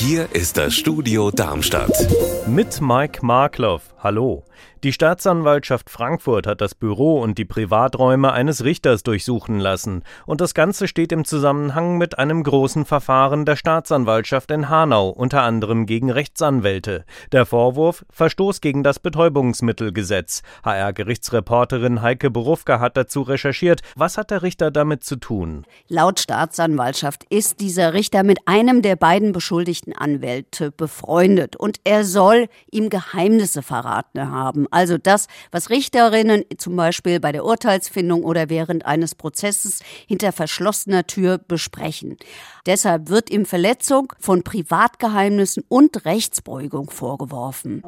Hier ist das Studio Darmstadt. Mit Mike Markloff. Hallo. Die Staatsanwaltschaft Frankfurt hat das Büro und die Privaträume eines Richters durchsuchen lassen. Und das Ganze steht im Zusammenhang mit einem großen Verfahren der Staatsanwaltschaft in Hanau, unter anderem gegen Rechtsanwälte. Der Vorwurf Verstoß gegen das Betäubungsmittelgesetz. HR-Gerichtsreporterin Heike Borufka hat dazu recherchiert. Was hat der Richter damit zu tun? Laut Staatsanwaltschaft ist dieser Richter mit einem der beiden beschuldigten Anwälte befreundet und er soll ihm Geheimnisse verraten haben. Also das, was Richterinnen zum Beispiel bei der Urteilsfindung oder während eines Prozesses hinter verschlossener Tür besprechen. Deshalb wird ihm Verletzung von Privatgeheimnissen und Rechtsbeugung vorgeworfen.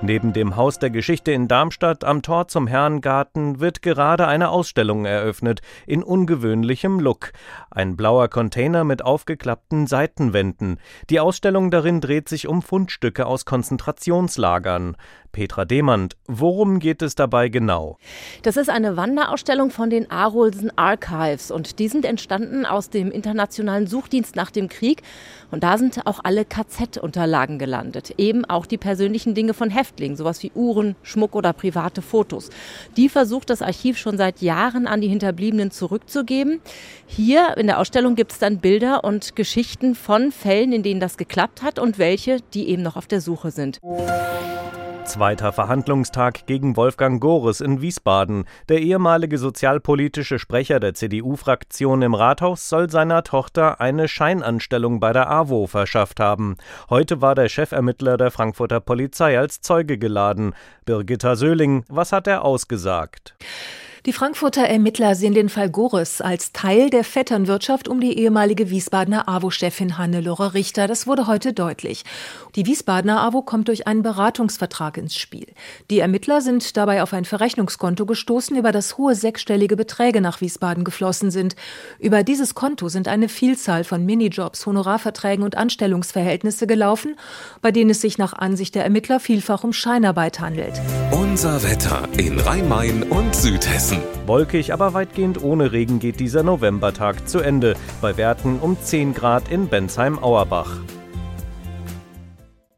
Neben dem Haus der Geschichte in Darmstadt am Tor zum Herrengarten wird gerade eine Ausstellung eröffnet in ungewöhnlichem Look. Ein blauer Container mit aufgeklappten Seitenwänden. Die Ausstellung darin dreht sich um Fundstücke aus Konzentrationslagern. Petra Demand, worum geht es dabei genau? Das ist eine Wanderausstellung von den Arolsen Archives und die sind entstanden aus dem internationalen Suchdienst nach dem Krieg und da sind auch alle KZ-Unterlagen gelandet, eben auch die persönlichen Dinge von Häftlingen, sowas wie Uhren, Schmuck oder private Fotos. Die versucht das Archiv schon seit Jahren an die Hinterbliebenen zurückzugeben. Hier in der Ausstellung gibt es dann Bilder und Geschichten von Fällen, in denen das geklappt hat und welche, die eben noch auf der Suche sind. Zweiter Verhandlungstag gegen Wolfgang Gores in Wiesbaden. Der ehemalige sozialpolitische Sprecher der CDU-Fraktion im Rathaus soll seiner Tochter eine Scheinanstellung bei der AWO verschafft haben. Heute war der Chefermittler der Frankfurter Polizei als Zeuge geladen. Birgitta Söhling, was hat er ausgesagt? Die Frankfurter Ermittler sehen den Fall Gores als Teil der Vetternwirtschaft um die ehemalige Wiesbadener AWO-Chefin Hannelore Richter. Das wurde heute deutlich. Die Wiesbadener AWO kommt durch einen Beratungsvertrag ins Spiel. Die Ermittler sind dabei auf ein Verrechnungskonto gestoßen, über das hohe sechsstellige Beträge nach Wiesbaden geflossen sind. Über dieses Konto sind eine Vielzahl von Minijobs, Honorarverträgen und Anstellungsverhältnisse gelaufen, bei denen es sich nach Ansicht der Ermittler vielfach um Scheinarbeit handelt. Unser Wetter in Rhein-Main und Südhessen. Wolkig, aber weitgehend ohne Regen geht dieser Novembertag zu Ende. Bei Werten um 10 Grad in Bensheim-Auerbach.